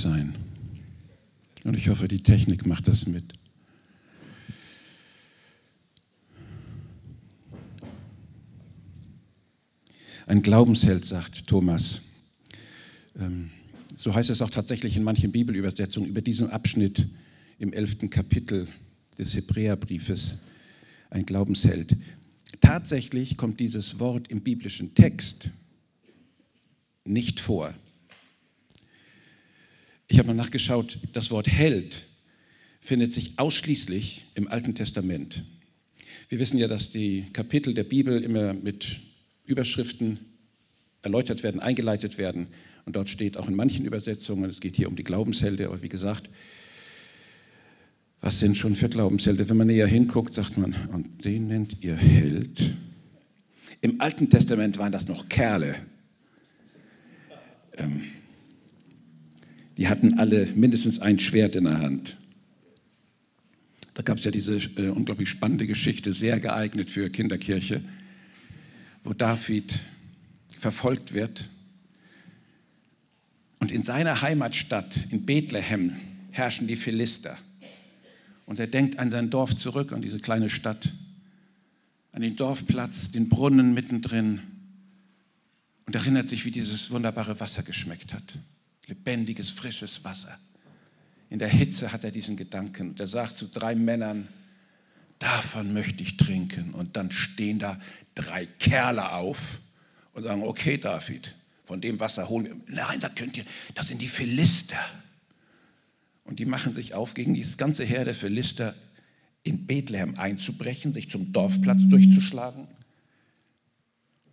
sein. Und ich hoffe, die Technik macht das mit. Ein Glaubensheld, sagt Thomas. Ähm, so heißt es auch tatsächlich in manchen Bibelübersetzungen über diesen Abschnitt im elften Kapitel des Hebräerbriefes. Ein Glaubensheld. Tatsächlich kommt dieses Wort im biblischen Text nicht vor. Ich habe mal nachgeschaut, das Wort Held findet sich ausschließlich im Alten Testament. Wir wissen ja, dass die Kapitel der Bibel immer mit Überschriften erläutert werden, eingeleitet werden. Und dort steht auch in manchen Übersetzungen, es geht hier um die Glaubenshelden, aber wie gesagt, was sind schon für Glaubenshelden? Wenn man näher hinguckt, sagt man, und den nennt ihr Held. Im Alten Testament waren das noch Kerle. Ähm, die hatten alle mindestens ein Schwert in der Hand. Da gab es ja diese äh, unglaublich spannende Geschichte, sehr geeignet für Kinderkirche, wo David verfolgt wird. Und in seiner Heimatstadt, in Bethlehem, herrschen die Philister. Und er denkt an sein Dorf zurück, an diese kleine Stadt, an den Dorfplatz, den Brunnen mittendrin und erinnert sich, wie dieses wunderbare Wasser geschmeckt hat. Lebendiges, frisches Wasser. In der Hitze hat er diesen Gedanken. Und er sagt zu drei Männern, davon möchte ich trinken. Und dann stehen da drei Kerle auf und sagen, okay David, von dem Wasser holen wir. Nein, da könnt ihr, das sind die Philister. Und die machen sich auf, gegen dieses ganze Heer der Philister in Bethlehem einzubrechen, sich zum Dorfplatz durchzuschlagen,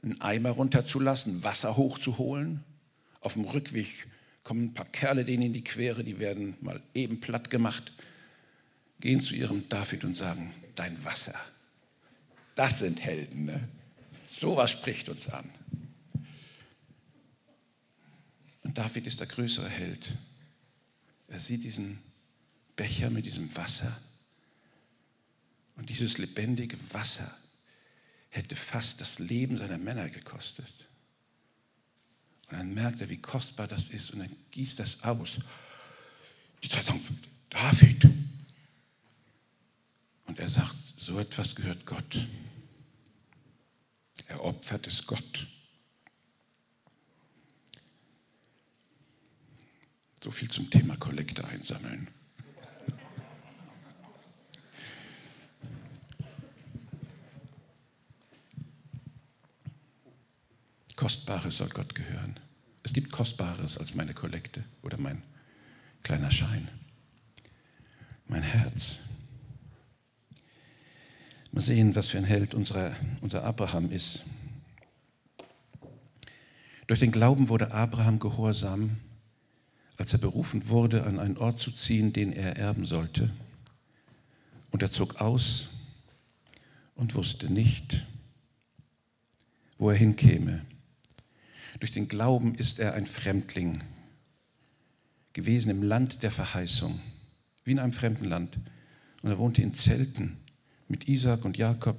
einen Eimer runterzulassen, Wasser hochzuholen. Auf dem Rückweg kommen ein paar Kerle denen in die Quere, die werden mal eben platt gemacht, gehen zu ihrem David und sagen, dein Wasser, das sind Helden. Ne? Sowas spricht uns an. Und David ist der größere Held. Er sieht diesen Becher mit diesem Wasser. Und dieses lebendige Wasser hätte fast das Leben seiner Männer gekostet. Und dann merkt er, wie kostbar das ist und dann gießt das aus. Die drei sagen, David. Und er sagt, so etwas gehört Gott. Er opfert es Gott. So viel zum Thema Kollekte einsammeln. Kostbares soll Gott gehören. Es gibt Kostbares als meine Kollekte oder mein kleiner Schein. Mein Herz. Mal sehen, was für ein Held unser, unser Abraham ist. Durch den Glauben wurde Abraham gehorsam als er berufen wurde, an einen Ort zu ziehen, den er erben sollte. Und er zog aus und wusste nicht, wo er hinkäme. Durch den Glauben ist er ein Fremdling gewesen im Land der Verheißung, wie in einem fremden Land. Und er wohnte in Zelten mit Isaac und Jakob,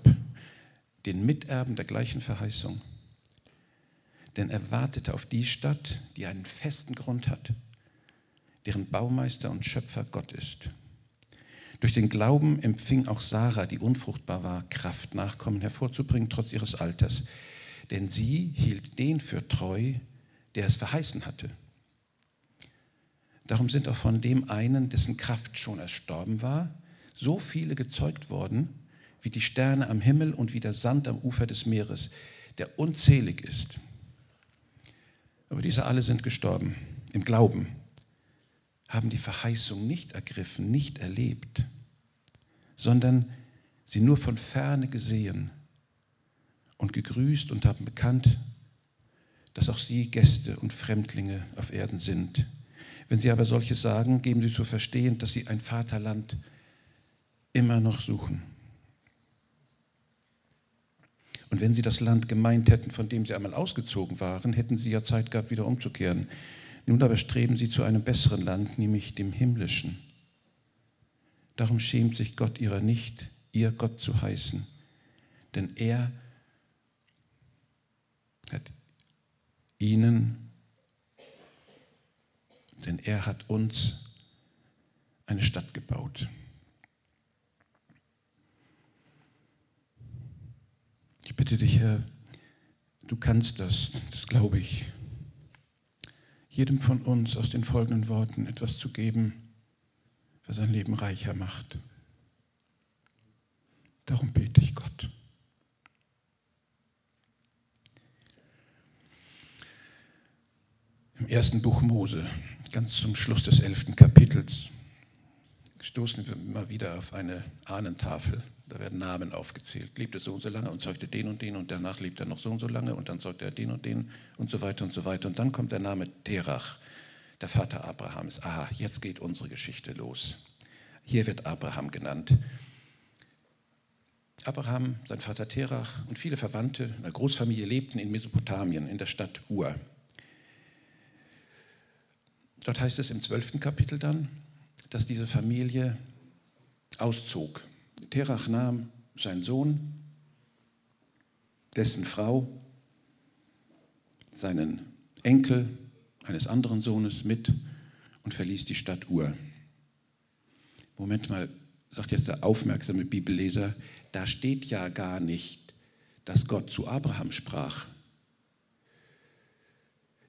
den Miterben der gleichen Verheißung. Denn er wartete auf die Stadt, die einen festen Grund hat deren Baumeister und Schöpfer Gott ist. Durch den Glauben empfing auch Sarah, die unfruchtbar war, Kraft, Nachkommen hervorzubringen, trotz ihres Alters. Denn sie hielt den für treu, der es verheißen hatte. Darum sind auch von dem einen, dessen Kraft schon erstorben war, so viele gezeugt worden, wie die Sterne am Himmel und wie der Sand am Ufer des Meeres, der unzählig ist. Aber diese alle sind gestorben im Glauben haben die Verheißung nicht ergriffen, nicht erlebt, sondern sie nur von ferne gesehen und gegrüßt und haben bekannt, dass auch sie Gäste und Fremdlinge auf Erden sind. Wenn sie aber solches sagen, geben sie zu verstehen, dass sie ein Vaterland immer noch suchen. Und wenn sie das Land gemeint hätten, von dem sie einmal ausgezogen waren, hätten sie ja Zeit gehabt, wieder umzukehren. Nun aber streben sie zu einem besseren Land, nämlich dem himmlischen. Darum schämt sich Gott ihrer nicht, ihr Gott zu heißen, denn er hat ihnen denn er hat uns eine Stadt gebaut. Ich bitte dich, Herr, du kannst das, das glaube ich, jedem von uns aus den folgenden Worten etwas zu geben, was sein Leben reicher macht. Darum bete ich Gott. Im ersten Buch Mose, ganz zum Schluss des elften Kapitels, stoßen wir mal wieder auf eine Ahnentafel. Da werden Namen aufgezählt. Lebte so und so lange und zeugte den und den und danach lebt er noch so und so lange und dann zeugte er den und den und so weiter und so weiter. Und dann kommt der Name Terach, der Vater Abrahams. Aha, jetzt geht unsere Geschichte los. Hier wird Abraham genannt. Abraham, sein Vater Terach und viele Verwandte einer Großfamilie lebten in Mesopotamien, in der Stadt Ur. Dort heißt es im zwölften Kapitel dann, dass diese Familie auszog. Terach nahm seinen Sohn, dessen Frau, seinen Enkel eines anderen Sohnes mit und verließ die Stadt Ur. Moment mal, sagt jetzt der aufmerksame Bibelleser, da steht ja gar nicht, dass Gott zu Abraham sprach.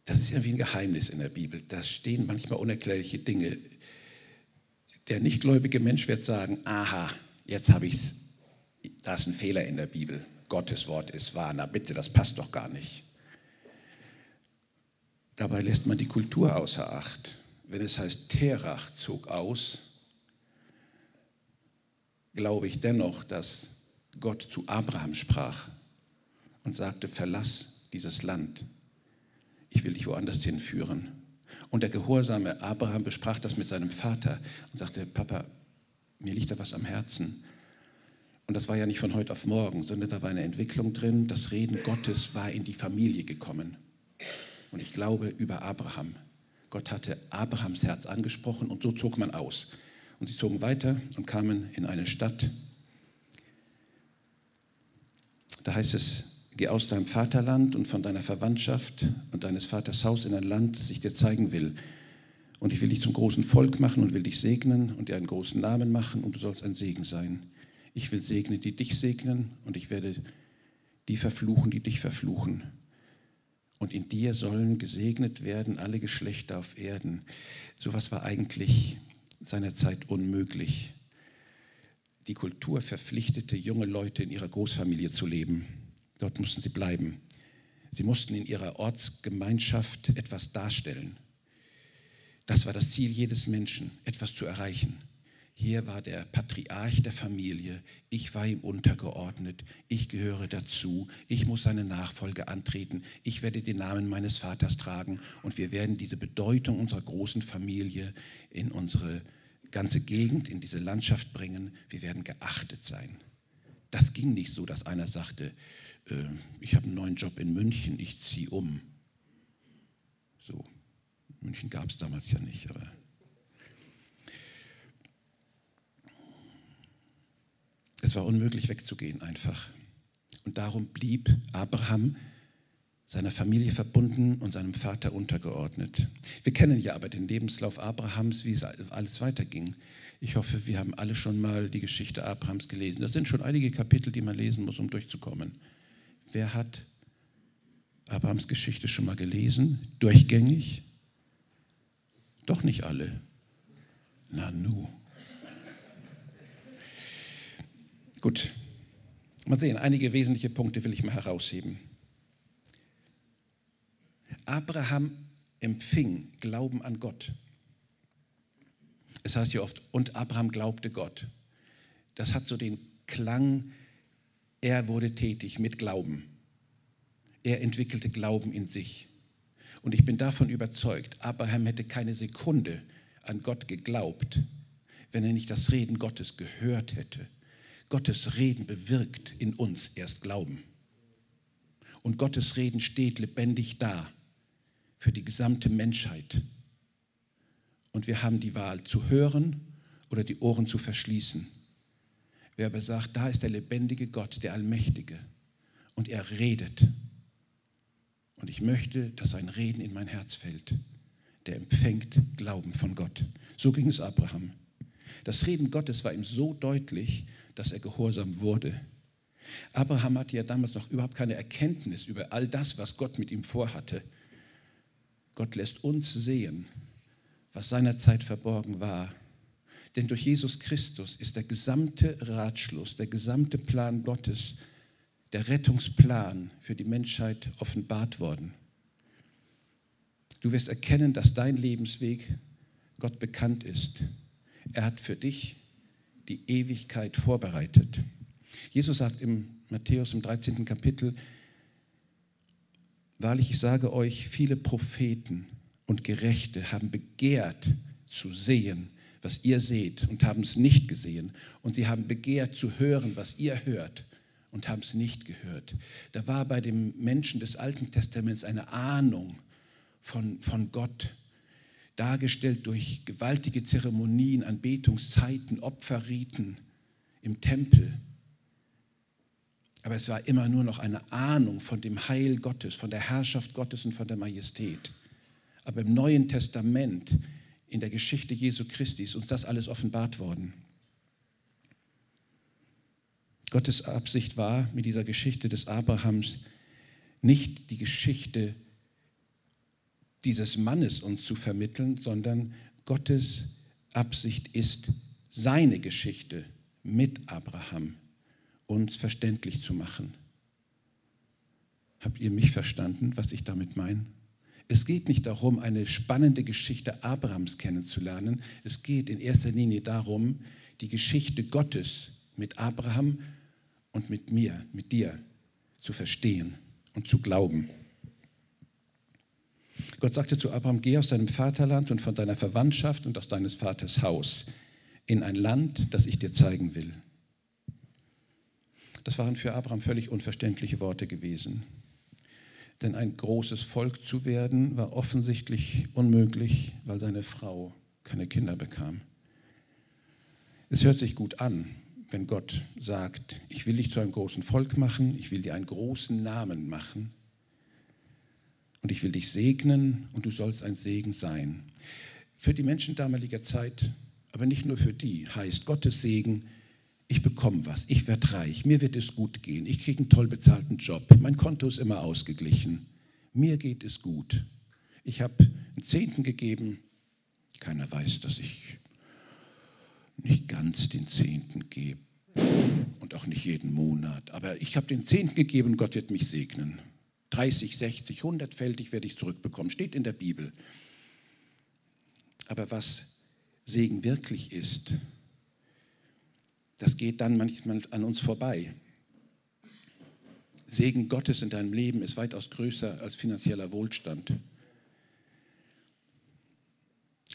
Das ist irgendwie ein Geheimnis in der Bibel. Da stehen manchmal unerklärliche Dinge. Der nichtgläubige Mensch wird sagen, aha, jetzt habe ich es, da ist ein Fehler in der Bibel. Gottes Wort ist wahr. Na bitte, das passt doch gar nicht. Dabei lässt man die Kultur außer Acht. Wenn es heißt, Terach zog aus, glaube ich dennoch, dass Gott zu Abraham sprach und sagte, verlass dieses Land. Ich will dich woanders hinführen. Und der gehorsame Abraham besprach das mit seinem Vater und sagte, Papa, mir liegt da was am Herzen. Und das war ja nicht von heute auf morgen, sondern da war eine Entwicklung drin. Das Reden Gottes war in die Familie gekommen. Und ich glaube über Abraham. Gott hatte Abrahams Herz angesprochen und so zog man aus. Und sie zogen weiter und kamen in eine Stadt. Da heißt es, Geh aus deinem Vaterland und von deiner Verwandtschaft und deines Vaters Haus in ein Land, das ich dir zeigen will. Und ich will dich zum großen Volk machen und will dich segnen und dir einen großen Namen machen und du sollst ein Segen sein. Ich will segnen, die dich segnen und ich werde die verfluchen, die dich verfluchen. Und in dir sollen gesegnet werden alle Geschlechter auf Erden. Sowas war eigentlich seinerzeit unmöglich. Die Kultur verpflichtete junge Leute in ihrer Großfamilie zu leben. Dort mussten sie bleiben. Sie mussten in ihrer Ortsgemeinschaft etwas darstellen. Das war das Ziel jedes Menschen, etwas zu erreichen. Hier war der Patriarch der Familie, ich war ihm untergeordnet, ich gehöre dazu, ich muss seine Nachfolge antreten, ich werde den Namen meines Vaters tragen und wir werden diese Bedeutung unserer großen Familie in unsere ganze Gegend, in diese Landschaft bringen, wir werden geachtet sein. Das ging nicht so, dass einer sagte, äh, ich habe einen neuen Job in München, ich ziehe um. So, München gab es damals ja nicht, aber. Es war unmöglich wegzugehen einfach. Und darum blieb Abraham seiner Familie verbunden und seinem Vater untergeordnet. Wir kennen ja aber den Lebenslauf Abrahams, wie es alles weiterging. Ich hoffe, wir haben alle schon mal die Geschichte Abrahams gelesen. Das sind schon einige Kapitel, die man lesen muss, um durchzukommen. Wer hat Abrahams Geschichte schon mal gelesen? Durchgängig? Doch nicht alle. Na nu. Gut. Mal sehen, einige wesentliche Punkte will ich mal herausheben. Abraham empfing Glauben an Gott. Es heißt ja oft, und Abraham glaubte Gott. Das hat so den Klang er wurde tätig mit Glauben. Er entwickelte Glauben in sich. Und ich bin davon überzeugt, Abraham hätte keine Sekunde an Gott geglaubt, wenn er nicht das Reden Gottes gehört hätte. Gottes Reden bewirkt in uns erst Glauben. Und Gottes Reden steht lebendig da für die gesamte Menschheit. Und wir haben die Wahl zu hören oder die Ohren zu verschließen. Wer aber sagt, da ist der lebendige Gott, der Allmächtige, und er redet. Und ich möchte, dass sein Reden in mein Herz fällt. der empfängt Glauben von Gott. So ging es Abraham. Das Reden Gottes war ihm so deutlich, dass er gehorsam wurde. Abraham hatte ja damals noch überhaupt keine Erkenntnis über all das, was Gott mit ihm vorhatte. Gott lässt uns sehen, was seinerzeit verborgen war. Denn durch Jesus Christus ist der gesamte Ratschluss, der gesamte Plan Gottes, der Rettungsplan für die Menschheit offenbart worden. Du wirst erkennen, dass dein Lebensweg Gott bekannt ist. Er hat für dich die Ewigkeit vorbereitet. Jesus sagt im Matthäus im 13. Kapitel, Wahrlich, ich sage euch, viele Propheten und Gerechte haben begehrt zu sehen, was ihr seht und haben es nicht gesehen. Und sie haben begehrt zu hören, was ihr hört und haben es nicht gehört. Da war bei den Menschen des Alten Testaments eine Ahnung von, von Gott, dargestellt durch gewaltige Zeremonien, Anbetungszeiten, Opferriten im Tempel. Aber es war immer nur noch eine Ahnung von dem Heil Gottes, von der Herrschaft Gottes und von der Majestät. Aber im Neuen Testament, in der Geschichte Jesu Christi, ist uns das alles offenbart worden. Gottes Absicht war mit dieser Geschichte des Abrahams nicht die Geschichte dieses Mannes uns zu vermitteln, sondern Gottes Absicht ist, seine Geschichte mit Abraham uns verständlich zu machen. Habt ihr mich verstanden, was ich damit meine? Es geht nicht darum, eine spannende Geschichte Abrahams kennenzulernen. Es geht in erster Linie darum, die Geschichte Gottes mit Abraham und mit mir, mit dir zu verstehen und zu glauben. Gott sagte zu Abraham, geh aus deinem Vaterland und von deiner Verwandtschaft und aus deines Vaters Haus in ein Land, das ich dir zeigen will. Das waren für Abraham völlig unverständliche Worte gewesen. Denn ein großes Volk zu werden war offensichtlich unmöglich, weil seine Frau keine Kinder bekam. Es hört sich gut an, wenn Gott sagt, ich will dich zu einem großen Volk machen, ich will dir einen großen Namen machen und ich will dich segnen und du sollst ein Segen sein. Für die Menschen damaliger Zeit, aber nicht nur für die, heißt Gottes Segen, ich bekomme was, ich werde reich, mir wird es gut gehen, ich kriege einen toll bezahlten Job, mein Konto ist immer ausgeglichen, mir geht es gut. Ich habe einen Zehnten gegeben, keiner weiß, dass ich nicht ganz den Zehnten gebe und auch nicht jeden Monat, aber ich habe den Zehnten gegeben und Gott wird mich segnen. 30, 60, 100-fältig werde ich zurückbekommen, steht in der Bibel. Aber was Segen wirklich ist, das geht dann manchmal an uns vorbei. Segen Gottes in deinem Leben ist weitaus größer als finanzieller Wohlstand.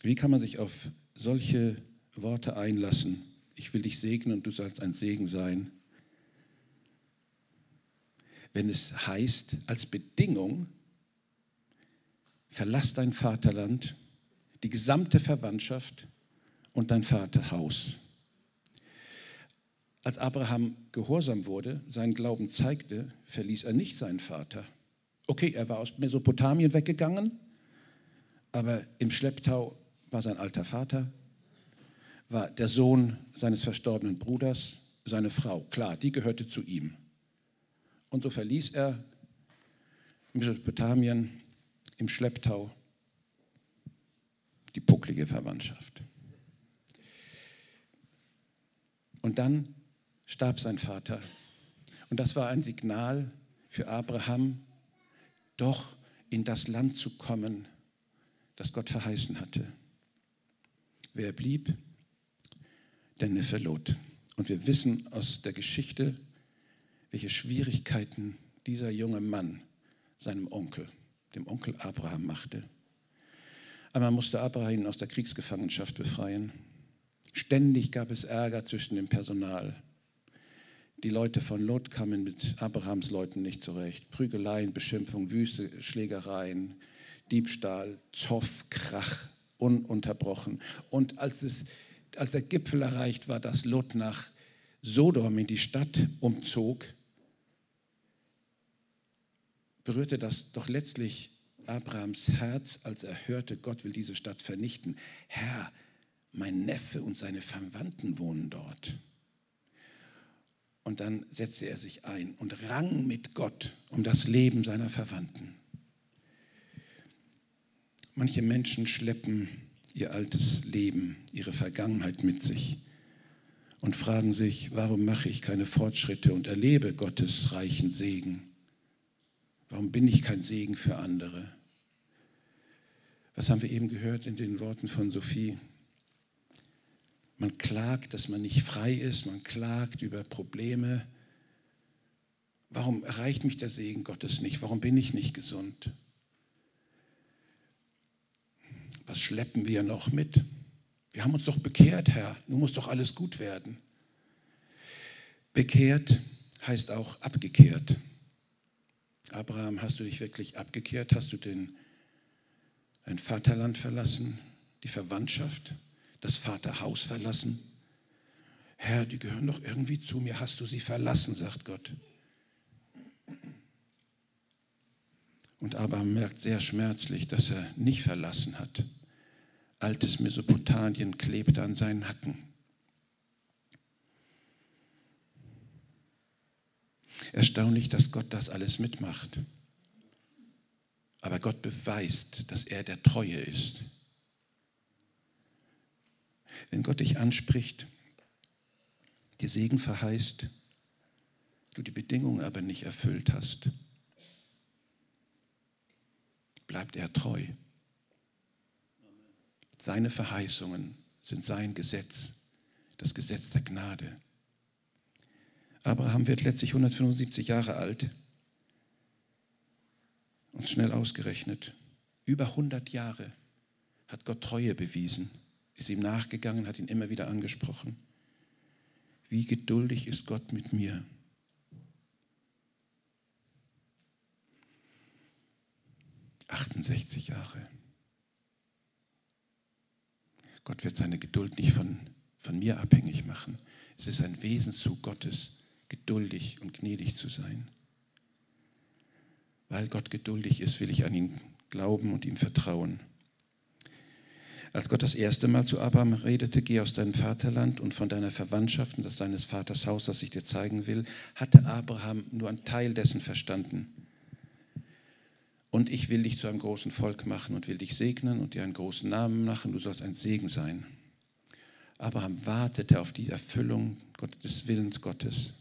Wie kann man sich auf solche Worte einlassen? Ich will dich segnen und du sollst ein Segen sein. Wenn es heißt, als Bedingung, verlass dein Vaterland, die gesamte Verwandtschaft und dein Vaterhaus. Als Abraham gehorsam wurde, seinen Glauben zeigte, verließ er nicht seinen Vater. Okay, er war aus Mesopotamien weggegangen, aber im Schlepptau war sein alter Vater, war der Sohn seines verstorbenen Bruders, seine Frau. Klar, die gehörte zu ihm. Und so verließ er Mesopotamien im Schlepptau die pucklige Verwandtschaft. Und dann starb sein Vater. Und das war ein Signal für Abraham, doch in das Land zu kommen, das Gott verheißen hatte. Wer blieb? Der Neffe Lot. Und wir wissen aus der Geschichte, welche Schwierigkeiten dieser junge Mann seinem Onkel, dem Onkel Abraham, machte. Einmal musste Abraham ihn aus der Kriegsgefangenschaft befreien. Ständig gab es Ärger zwischen dem Personal. Die Leute von Lot kamen mit Abrahams Leuten nicht zurecht. Prügeleien, Beschimpfung, Wüste, Schlägereien, Diebstahl, Zoff, Krach, ununterbrochen. Und als, es, als der Gipfel erreicht war, dass Lot nach Sodom in die Stadt umzog, berührte das doch letztlich Abrahams Herz, als er hörte, Gott will diese Stadt vernichten. Herr, mein Neffe und seine Verwandten wohnen dort. Und dann setzte er sich ein und rang mit Gott um das Leben seiner Verwandten. Manche Menschen schleppen ihr altes Leben, ihre Vergangenheit mit sich und fragen sich, warum mache ich keine Fortschritte und erlebe Gottes reichen Segen? Warum bin ich kein Segen für andere? Was haben wir eben gehört in den Worten von Sophie? Man klagt, dass man nicht frei ist, man klagt über Probleme. Warum erreicht mich der Segen Gottes nicht? Warum bin ich nicht gesund? Was schleppen wir noch mit? Wir haben uns doch bekehrt, Herr. Nun muss doch alles gut werden. Bekehrt heißt auch abgekehrt. Abraham, hast du dich wirklich abgekehrt? Hast du den, dein Vaterland verlassen, die Verwandtschaft? Das Vaterhaus verlassen? Herr, die gehören doch irgendwie zu mir. Hast du sie verlassen, sagt Gott. Und Abraham merkt sehr schmerzlich, dass er nicht verlassen hat. Altes Mesopotamien klebte an seinen Hacken. Erstaunlich, dass Gott das alles mitmacht. Aber Gott beweist, dass er der Treue ist. Wenn Gott dich anspricht, dir Segen verheißt, du die Bedingungen aber nicht erfüllt hast, bleibt er treu. Seine Verheißungen sind sein Gesetz, das Gesetz der Gnade. Abraham wird letztlich 175 Jahre alt und schnell ausgerechnet. Über 100 Jahre hat Gott Treue bewiesen ist ihm nachgegangen, hat ihn immer wieder angesprochen. Wie geduldig ist Gott mit mir? »68 Jahre. Gott wird seine Geduld nicht von, von mir abhängig machen. Es ist ein Wesenszug Gottes, geduldig und gnädig zu sein. Weil Gott geduldig ist, will ich an ihn glauben und ihm vertrauen. Als Gott das erste Mal zu Abraham redete, geh aus deinem Vaterland und von deiner Verwandtschaft und aus deines Vaters Haus, das ich dir zeigen will, hatte Abraham nur einen Teil dessen verstanden. Und ich will dich zu einem großen Volk machen und will dich segnen und dir einen großen Namen machen, du sollst ein Segen sein. Abraham wartete auf die Erfüllung des Willens Gottes.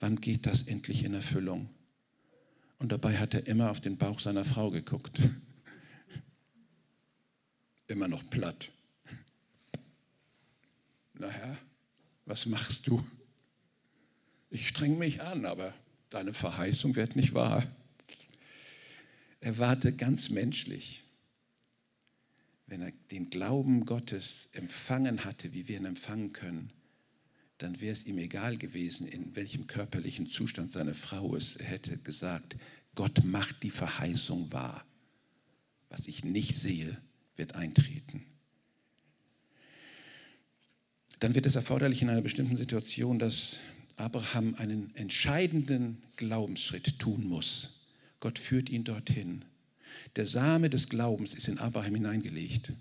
Wann geht das endlich in Erfüllung? Und dabei hat er immer auf den Bauch seiner Frau geguckt immer noch platt. Na Herr, was machst du? Ich streng mich an, aber deine Verheißung wird nicht wahr. Er warte ganz menschlich. Wenn er den Glauben Gottes empfangen hatte, wie wir ihn empfangen können, dann wäre es ihm egal gewesen, in welchem körperlichen Zustand seine Frau ist. Er hätte gesagt, Gott macht die Verheißung wahr. Was ich nicht sehe, wird eintreten. Dann wird es erforderlich in einer bestimmten Situation, dass Abraham einen entscheidenden Glaubensschritt tun muss. Gott führt ihn dorthin. Der Same des Glaubens ist in Abraham hineingelegt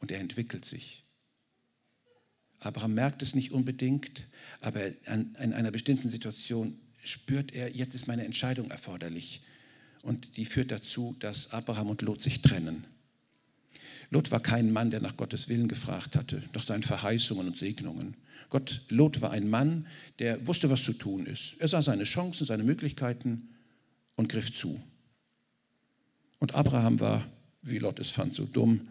und er entwickelt sich. Abraham merkt es nicht unbedingt, aber in einer bestimmten Situation spürt er, jetzt ist meine Entscheidung erforderlich. Und die führt dazu, dass Abraham und Lot sich trennen. Lot war kein Mann, der nach Gottes Willen gefragt hatte, nach seinen Verheißungen und Segnungen. Gott, Lot war ein Mann, der wusste, was zu tun ist. Er sah seine Chancen, seine Möglichkeiten und griff zu. Und Abraham war, wie Lot es fand, so dumm,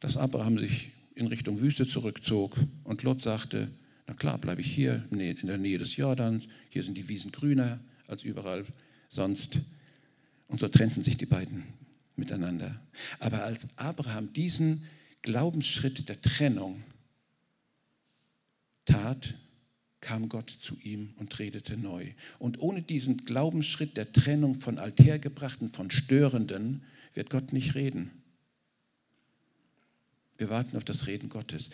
dass Abraham sich in Richtung Wüste zurückzog und Lot sagte, na klar, bleibe ich hier in der Nähe des Jordans, hier sind die Wiesen grüner als überall sonst. Und so trennten sich die beiden miteinander. Aber als Abraham diesen Glaubensschritt der Trennung tat, kam Gott zu ihm und redete neu. Und ohne diesen Glaubensschritt der Trennung von Althergebrachten, von Störenden, wird Gott nicht reden. Wir warten auf das Reden Gottes.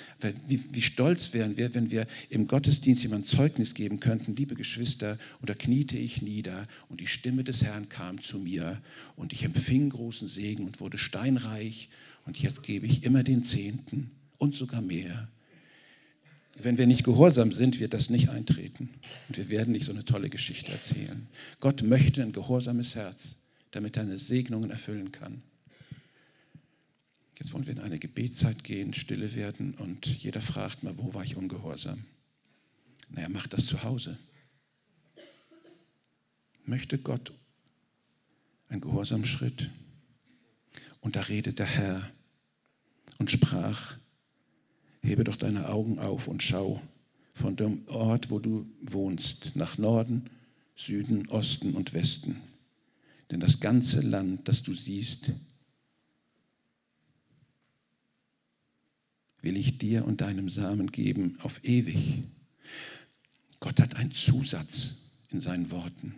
Wie, wie, stolz wären wir, wenn wir im Gottesdienst jemand Zeugnis geben könnten, liebe Geschwister, und da kniete ich nieder und die Stimme des Herrn kam zu mir und ich empfing großen Segen und wurde steinreich und jetzt gebe ich immer den Zehnten und sogar mehr. Wenn wir nicht gehorsam sind, wird das nicht eintreten und wir werden nicht so eine tolle Geschichte erzählen. Gott möchte ein gehorsames Herz, damit er eine Segnungen erfüllen kann. Jetzt wollen wir in eine Gebetszeit gehen, stille werden und jeder fragt mal, wo war ich ungehorsam? Naja, macht das zu Hause. Möchte Gott einen gehorsamen Schritt? Und da redet der Herr und sprach, hebe doch deine Augen auf und schau von dem Ort, wo du wohnst, nach Norden, Süden, Osten und Westen. Denn das ganze Land, das du siehst, will ich dir und deinem Samen geben auf ewig. Gott hat einen Zusatz in seinen Worten.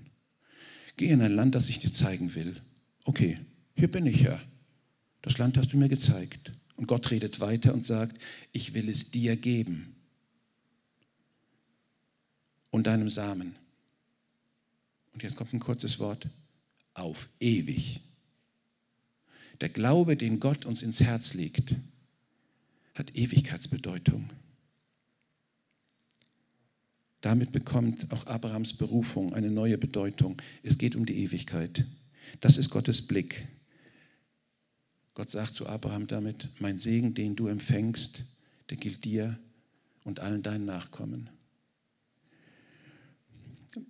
Geh in ein Land, das ich dir zeigen will. Okay, hier bin ich ja. Das Land hast du mir gezeigt. Und Gott redet weiter und sagt, ich will es dir geben und deinem Samen. Und jetzt kommt ein kurzes Wort, auf ewig. Der Glaube, den Gott uns ins Herz legt, hat Ewigkeitsbedeutung. Damit bekommt auch Abrahams Berufung eine neue Bedeutung. Es geht um die Ewigkeit. Das ist Gottes Blick. Gott sagt zu Abraham damit, mein Segen, den du empfängst, der gilt dir und allen deinen Nachkommen.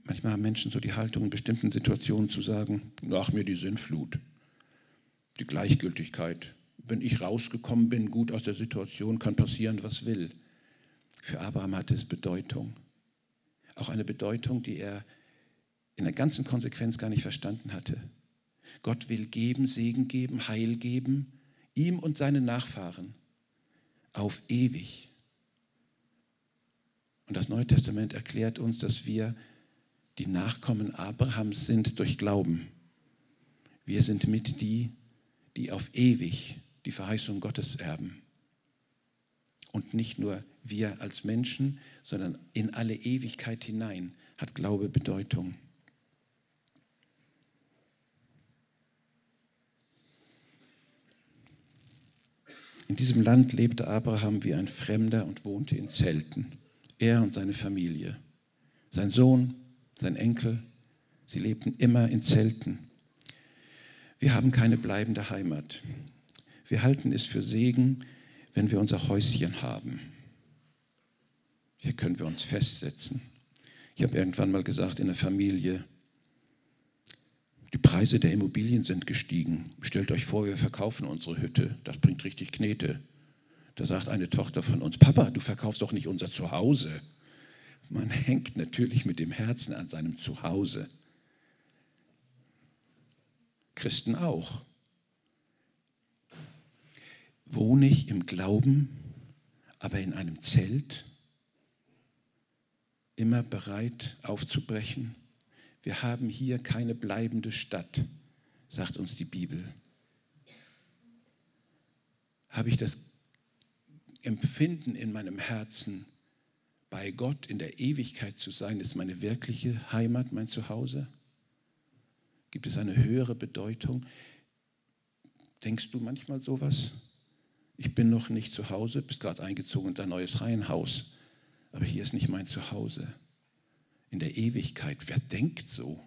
Manchmal haben Menschen so die Haltung, in bestimmten Situationen zu sagen, nach mir die Sinnflut, die Gleichgültigkeit, wenn ich rausgekommen bin, gut aus der Situation, kann passieren, was will. Für Abraham hatte es Bedeutung. Auch eine Bedeutung, die er in der ganzen Konsequenz gar nicht verstanden hatte. Gott will geben, Segen geben, Heil geben, ihm und seinen Nachfahren auf ewig. Und das Neue Testament erklärt uns, dass wir die Nachkommen Abrahams sind durch Glauben. Wir sind mit die, die auf ewig die Verheißung Gottes erben. Und nicht nur wir als Menschen, sondern in alle Ewigkeit hinein hat Glaube Bedeutung. In diesem Land lebte Abraham wie ein Fremder und wohnte in Zelten. Er und seine Familie. Sein Sohn, sein Enkel, sie lebten immer in Zelten. Wir haben keine bleibende Heimat. Wir halten es für Segen, wenn wir unser Häuschen haben. Hier können wir uns festsetzen. Ich habe irgendwann mal gesagt in der Familie, die Preise der Immobilien sind gestiegen. Stellt euch vor, wir verkaufen unsere Hütte. Das bringt richtig Knete. Da sagt eine Tochter von uns, Papa, du verkaufst doch nicht unser Zuhause. Man hängt natürlich mit dem Herzen an seinem Zuhause. Christen auch wohne ich im Glauben, aber in einem Zelt, immer bereit aufzubrechen. Wir haben hier keine bleibende Stadt, sagt uns die Bibel. Habe ich das Empfinden in meinem Herzen, bei Gott in der Ewigkeit zu sein, ist meine wirkliche Heimat, mein Zuhause? Gibt es eine höhere Bedeutung? Denkst du manchmal sowas? Ich bin noch nicht zu Hause, bist gerade eingezogen in dein neues Reihenhaus, aber hier ist nicht mein Zuhause. In der Ewigkeit, wer denkt so?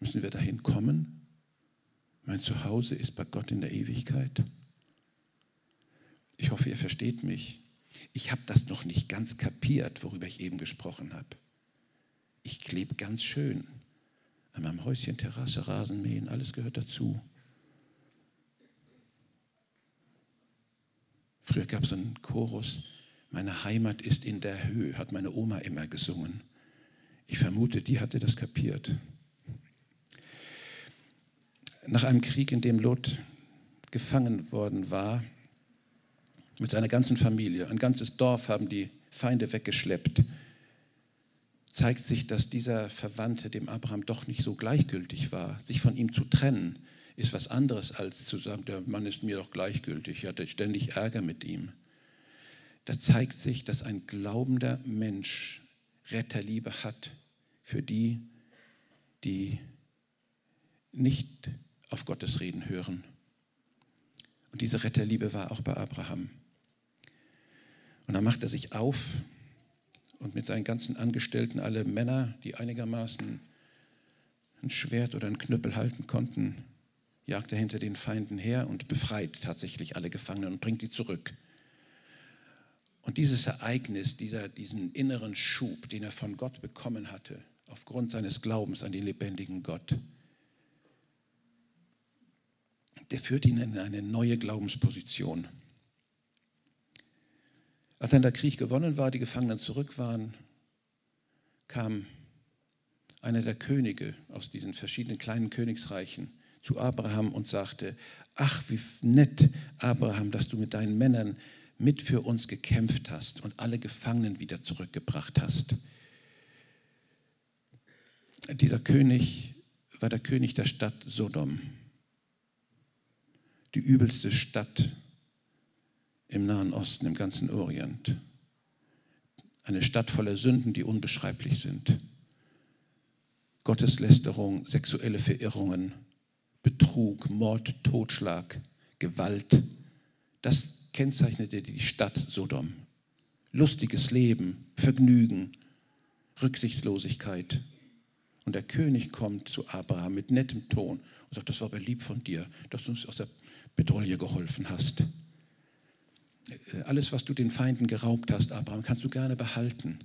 Müssen wir dahin kommen? Mein Zuhause ist bei Gott in der Ewigkeit. Ich hoffe, ihr versteht mich. Ich habe das noch nicht ganz kapiert, worüber ich eben gesprochen habe. Ich klebe ganz schön an meinem Häuschen, Terrasse, Rasenmähen, alles gehört dazu. Früher gab es einen Chorus, meine Heimat ist in der Höhe, hat meine Oma immer gesungen. Ich vermute, die hatte das kapiert. Nach einem Krieg, in dem Lot gefangen worden war, mit seiner ganzen Familie, ein ganzes Dorf haben die Feinde weggeschleppt, zeigt sich, dass dieser Verwandte dem Abraham doch nicht so gleichgültig war, sich von ihm zu trennen ist was anderes, als zu sagen, der Mann ist mir doch gleichgültig, ich hatte ständig Ärger mit ihm. Da zeigt sich, dass ein glaubender Mensch Retterliebe hat für die, die nicht auf Gottes Reden hören. Und diese Retterliebe war auch bei Abraham. Und dann macht er sich auf und mit seinen ganzen Angestellten, alle Männer, die einigermaßen ein Schwert oder ein Knüppel halten konnten, jagt er hinter den Feinden her und befreit tatsächlich alle Gefangenen und bringt sie zurück. Und dieses Ereignis, dieser, diesen inneren Schub, den er von Gott bekommen hatte, aufgrund seines Glaubens an den lebendigen Gott, der führt ihn in eine neue Glaubensposition. Als dann der Krieg gewonnen war, die Gefangenen zurück waren, kam einer der Könige aus diesen verschiedenen kleinen Königsreichen zu Abraham und sagte, ach, wie nett, Abraham, dass du mit deinen Männern mit für uns gekämpft hast und alle Gefangenen wieder zurückgebracht hast. Dieser König war der König der Stadt Sodom, die übelste Stadt im Nahen Osten, im ganzen Orient. Eine Stadt voller Sünden, die unbeschreiblich sind. Gotteslästerung, sexuelle Verirrungen, Betrug, Mord, Totschlag, Gewalt. Das kennzeichnete die Stadt Sodom. Lustiges Leben, Vergnügen, Rücksichtslosigkeit. Und der König kommt zu Abraham mit nettem Ton und sagt, das war aber lieb von dir, dass du uns aus der Bedrohung geholfen hast. Alles, was du den Feinden geraubt hast, Abraham, kannst du gerne behalten.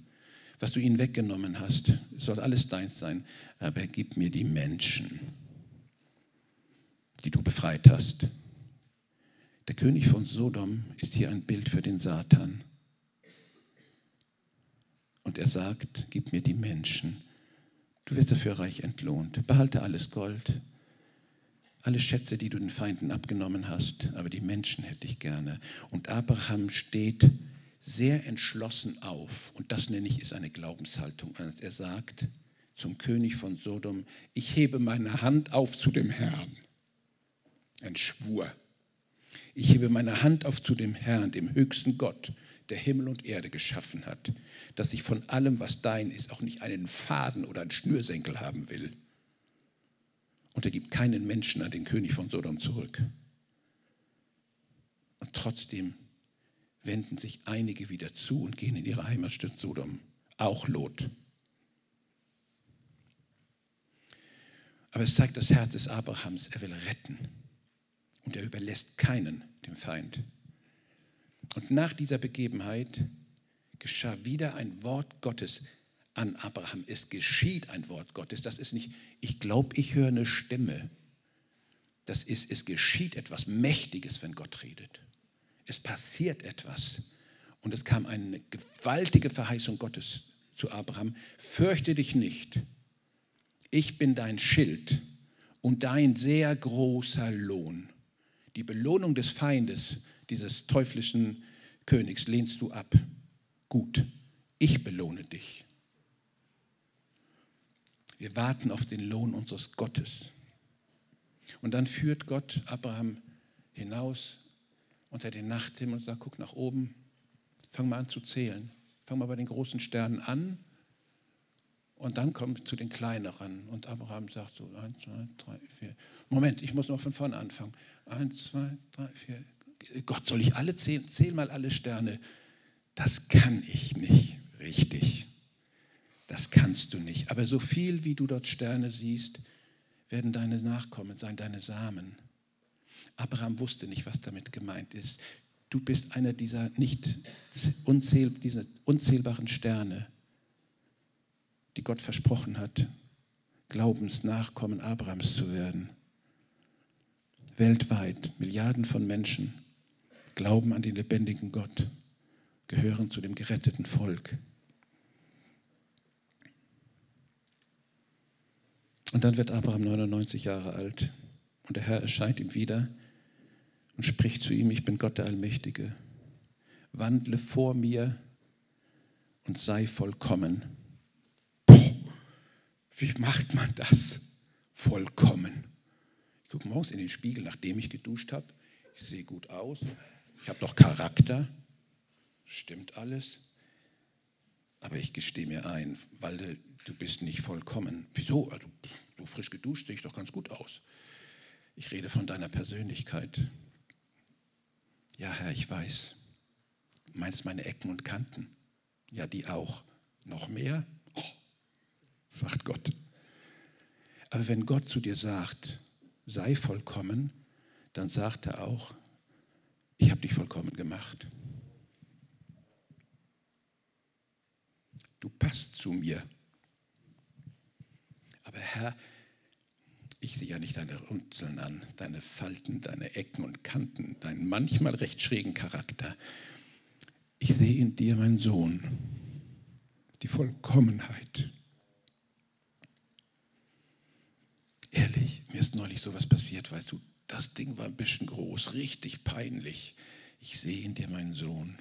Was du ihnen weggenommen hast, soll alles deins sein. Aber gib mir die Menschen, die du befreit hast. Der König von Sodom ist hier ein Bild für den Satan. Und er sagt, gib mir die Menschen. Du wirst dafür reich entlohnt. Behalte alles Gold, alle Schätze, die du den Feinden abgenommen hast, aber die Menschen hätte ich gerne. Und Abraham steht sehr entschlossen auf. Und das nenne ich ist eine Glaubenshaltung. Er sagt zum König von Sodom, ich hebe meine Hand auf zu dem Herrn. Ein Schwur. Ich hebe meine Hand auf zu dem Herrn, dem höchsten Gott, der Himmel und Erde geschaffen hat, dass ich von allem, was dein ist, auch nicht einen Faden oder einen Schnürsenkel haben will und er gibt keinen Menschen an den König von Sodom zurück. Und trotzdem wenden sich einige wieder zu und gehen in ihre Heimatstadt Sodom, auch Lot. Aber es zeigt das Herz des Abrahams, er will retten und er überlässt keinen dem Feind. Und nach dieser Begebenheit geschah wieder ein Wort Gottes, an Abraham. Es geschieht ein Wort Gottes. Das ist nicht, ich glaube, ich höre eine Stimme. Das ist, es geschieht etwas Mächtiges, wenn Gott redet. Es passiert etwas. Und es kam eine gewaltige Verheißung Gottes zu Abraham. Fürchte dich nicht. Ich bin dein Schild und dein sehr großer Lohn. Die Belohnung des Feindes, dieses teuflischen Königs, lehnst du ab. Gut, ich belohne dich. Wir warten auf den Lohn unseres Gottes. Und dann führt Gott Abraham hinaus unter den Nachthimmel und sagt, guck nach oben, fang mal an zu zählen. Fang mal bei den großen Sternen an und dann kommt zu den kleineren. Und Abraham sagt so, eins, zwei, drei, vier. Moment, ich muss noch von vorne anfangen. Eins, zwei, drei, vier. Gott, soll ich alle zählen? Zähl mal alle Sterne. Das kann ich nicht richtig. Das kannst du nicht. Aber so viel wie du dort Sterne siehst, werden deine Nachkommen sein, deine Samen. Abraham wusste nicht, was damit gemeint ist. Du bist einer dieser nicht unzähl, unzählbaren Sterne, die Gott versprochen hat, Glaubensnachkommen Abrahams zu werden. Weltweit Milliarden von Menschen glauben an den lebendigen Gott, gehören zu dem geretteten Volk. Und dann wird Abraham 99 Jahre alt und der Herr erscheint ihm wieder und spricht zu ihm, ich bin Gott der Allmächtige. Wandle vor mir und sei vollkommen. Wie macht man das? Vollkommen. gucke morgens in den Spiegel, nachdem ich geduscht habe. Ich sehe gut aus. Ich habe doch Charakter. Stimmt alles. Aber ich gestehe mir ein, weil du, du bist nicht vollkommen. Wieso? Also, so frisch geduscht sehe ich doch ganz gut aus. Ich rede von deiner Persönlichkeit. Ja, Herr, ich weiß. Du meinst meine Ecken und Kanten? Ja, die auch. Noch mehr? Sagt Gott. Aber wenn Gott zu dir sagt, sei vollkommen, dann sagt er auch, ich habe dich vollkommen gemacht. Du passt zu mir. Aber Herr, ich sehe ja nicht deine Runzeln an, deine Falten, deine Ecken und Kanten, deinen manchmal recht schrägen Charakter. Ich sehe in dir, mein Sohn, die Vollkommenheit. Ehrlich, mir ist neulich sowas passiert, weißt du, das Ding war ein bisschen groß, richtig peinlich. Ich sehe in dir meinen Sohn.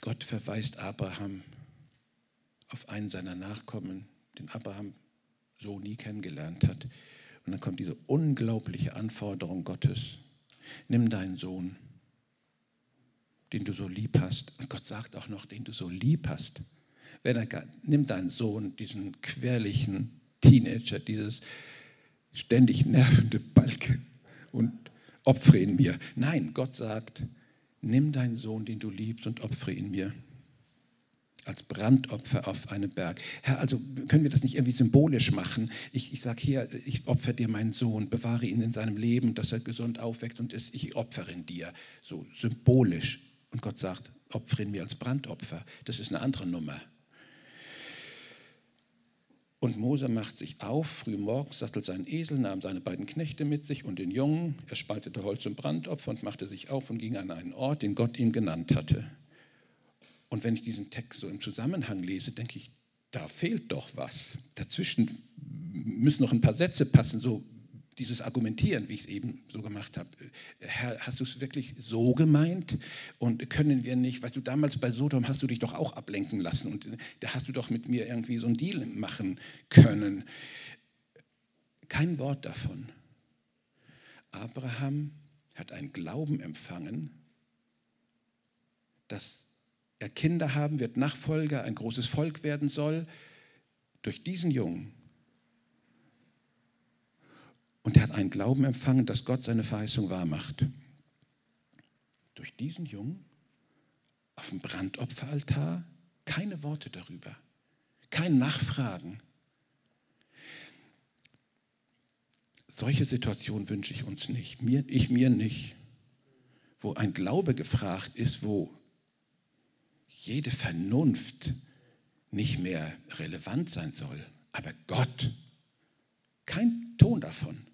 Gott verweist Abraham auf einen seiner Nachkommen, den Abraham so nie kennengelernt hat. Und dann kommt diese unglaubliche Anforderung Gottes. Nimm deinen Sohn, den du so lieb hast. Und Gott sagt auch noch, den du so lieb hast. Wenn er, nimm deinen Sohn, diesen querlichen Teenager, dieses ständig nervende Balke und opfere ihn mir. Nein, Gott sagt, nimm deinen Sohn, den du liebst, und opfere ihn mir als Brandopfer auf einem Berg. Herr, also können wir das nicht irgendwie symbolisch machen? Ich, ich sage hier, ich opfere dir meinen Sohn, bewahre ihn in seinem Leben, dass er gesund aufwächst und ist, ich opfere ihn dir. So symbolisch. Und Gott sagt, opfere ihn mir als Brandopfer. Das ist eine andere Nummer. Und Mose macht sich auf, früh morgens sattelt seinen Esel, nahm seine beiden Knechte mit sich und den Jungen. Er spaltete Holz zum Brandopfer und machte sich auf und ging an einen Ort, den Gott ihm genannt hatte. Und wenn ich diesen Text so im Zusammenhang lese, denke ich, da fehlt doch was. Dazwischen müssen noch ein paar Sätze passen, so dieses Argumentieren, wie ich es eben so gemacht habe. Herr, hast du es wirklich so gemeint? Und können wir nicht, weißt du, damals bei Sodom hast du dich doch auch ablenken lassen und da hast du doch mit mir irgendwie so einen Deal machen können. Kein Wort davon. Abraham hat einen Glauben empfangen, dass er Kinder haben wird, Nachfolger, ein großes Volk werden soll. Durch diesen Jungen und er hat einen Glauben empfangen, dass Gott seine Verheißung wahrmacht. Durch diesen Jungen auf dem Brandopferaltar keine Worte darüber, kein Nachfragen. Solche Situationen wünsche ich uns nicht, mir, ich mir nicht, wo ein Glaube gefragt ist, wo jede Vernunft nicht mehr relevant sein soll, aber Gott, kein Ton davon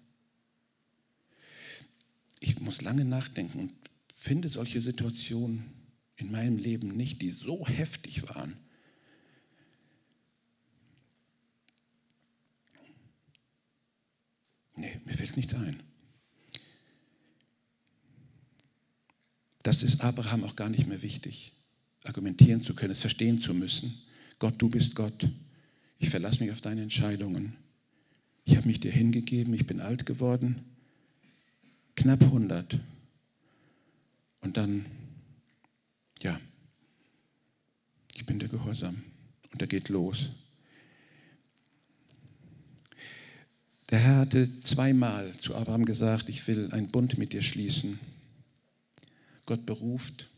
ich muss lange nachdenken und finde solche Situationen in meinem Leben nicht, die so heftig waren. Nee, mir fällt nichts ein. Das ist Abraham auch gar nicht mehr wichtig, argumentieren zu können, es verstehen zu müssen. Gott, du bist Gott. Ich verlasse mich auf deine Entscheidungen. Ich habe mich dir hingegeben, ich bin alt geworden knapp 100. Und dann, ja, ich bin der Gehorsam. Und er geht los. Der Herr hatte zweimal zu Abraham gesagt, ich will einen Bund mit dir schließen. Gott beruft,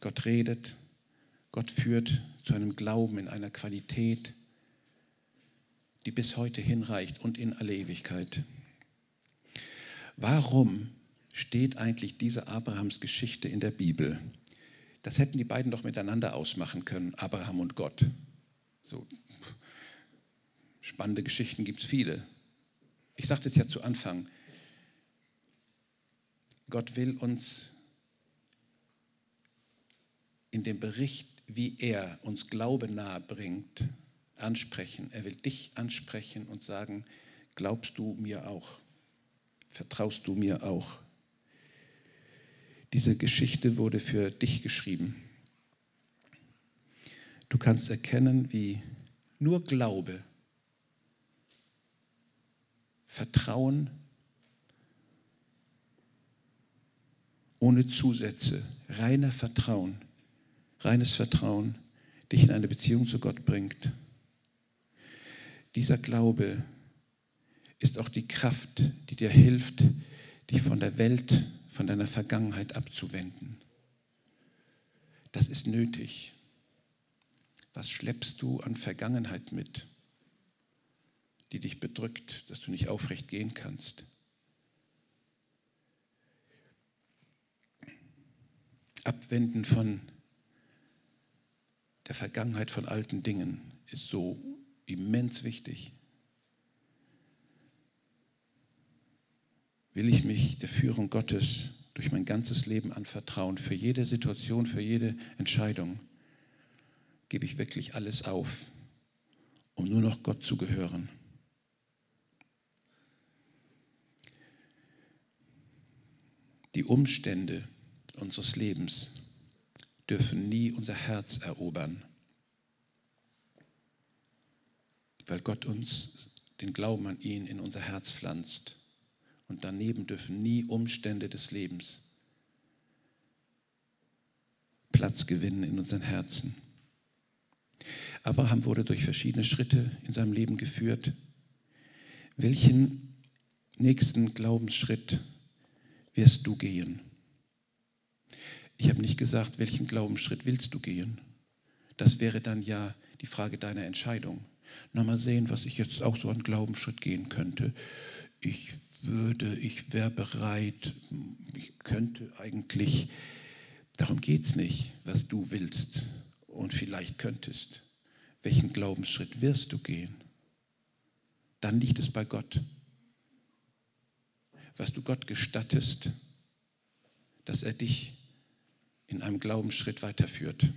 Gott redet, Gott führt zu einem Glauben in einer Qualität, die bis heute hinreicht und in alle Ewigkeit. Warum steht eigentlich diese Abrahams Geschichte in der Bibel? Das hätten die beiden doch miteinander ausmachen können, Abraham und Gott. So spannende Geschichten gibt es viele. Ich sagte es ja zu Anfang. Gott will uns in dem Bericht, wie er uns Glaube nahe bringt, ansprechen. Er will dich ansprechen und sagen, glaubst du mir auch? Vertraust du mir auch? Diese Geschichte wurde für dich geschrieben. Du kannst erkennen, wie nur Glaube Vertrauen ohne Zusätze, reiner Vertrauen, reines Vertrauen dich in eine Beziehung zu Gott bringt. Dieser Glaube ist auch die Kraft, die dir hilft, dich von der Welt, von deiner Vergangenheit abzuwenden. Das ist nötig. Was schleppst du an Vergangenheit mit, die dich bedrückt, dass du nicht aufrecht gehen kannst? Abwenden von der Vergangenheit von alten Dingen ist so immens wichtig. Will ich mich der Führung Gottes durch mein ganzes Leben anvertrauen, für jede Situation, für jede Entscheidung, gebe ich wirklich alles auf, um nur noch Gott zu gehören. Die Umstände unseres Lebens dürfen nie unser Herz erobern, weil Gott uns den Glauben an ihn in unser Herz pflanzt. Und daneben dürfen nie Umstände des Lebens Platz gewinnen in unseren Herzen. Abraham wurde durch verschiedene Schritte in seinem Leben geführt. Welchen nächsten Glaubensschritt wirst du gehen? Ich habe nicht gesagt, welchen Glaubensschritt willst du gehen? Das wäre dann ja die Frage deiner Entscheidung. Na mal sehen, was ich jetzt auch so an Glaubensschritt gehen könnte. Ich würde, ich wäre bereit, ich könnte eigentlich. Darum geht es nicht, was du willst und vielleicht könntest. Welchen Glaubensschritt wirst du gehen? Dann liegt es bei Gott. Was du Gott gestattest, dass er dich in einem Glaubensschritt weiterführt.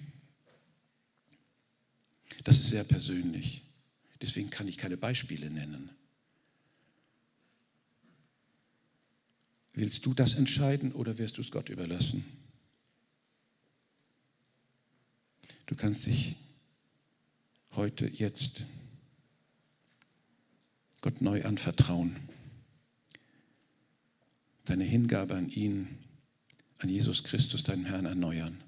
Das ist sehr persönlich. Deswegen kann ich keine Beispiele nennen. Willst du das entscheiden oder wirst du es Gott überlassen? Du kannst dich heute, jetzt Gott neu anvertrauen. Deine Hingabe an ihn an Jesus Christus, deinen Herrn, erneuern.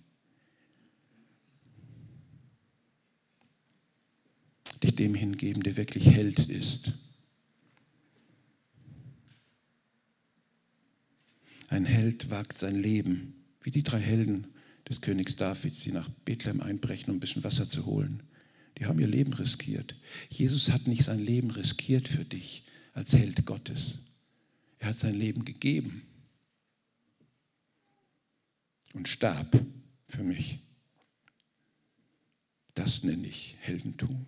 Dich dem hingeben, der wirklich Held ist. Ein Held wagt sein Leben, wie die drei Helden des Königs Davids, die nach Bethlehem einbrechen, um ein bisschen Wasser zu holen. Die haben ihr Leben riskiert. Jesus hat nicht sein Leben riskiert für dich als Held Gottes. Er hat sein Leben gegeben und starb für mich. Das nenne ich Heldentum.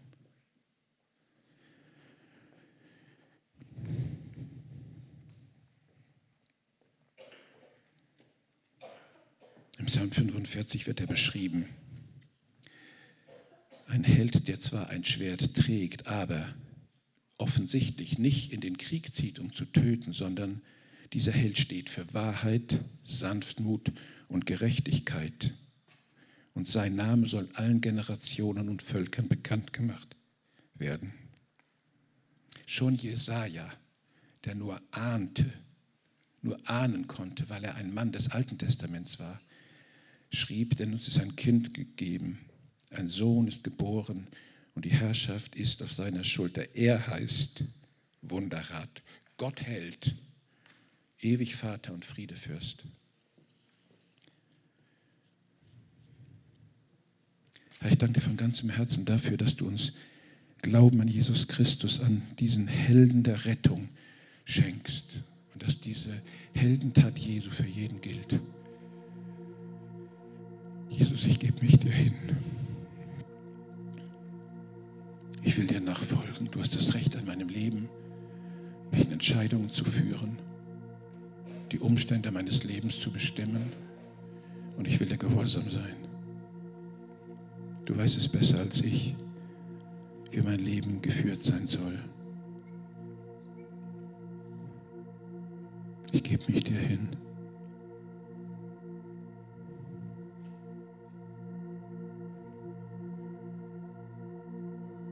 Im Psalm 45 wird er beschrieben. Ein Held, der zwar ein Schwert trägt, aber offensichtlich nicht in den Krieg zieht, um zu töten, sondern dieser Held steht für Wahrheit, Sanftmut und Gerechtigkeit. Und sein Name soll allen Generationen und Völkern bekannt gemacht werden. Schon Jesaja, der nur ahnte, nur ahnen konnte, weil er ein Mann des Alten Testaments war, schrieb, denn uns ist ein Kind gegeben, ein Sohn ist geboren und die Herrschaft ist auf seiner Schulter. Er heißt Wunderrat, Gott hält, ewig Vater und Friedefürst. Herr, ich danke dir von ganzem Herzen dafür, dass du uns Glauben an Jesus Christus, an diesen Helden der Rettung schenkst und dass diese Heldentat Jesu für jeden gilt. Jesus, ich gebe mich dir hin. Ich will dir nachfolgen. Du hast das Recht an meinem Leben, mich in Entscheidungen zu führen, die Umstände meines Lebens zu bestimmen. Und ich will dir gehorsam sein. Du weißt es besser als ich, wie mein Leben geführt sein soll. Ich gebe mich dir hin.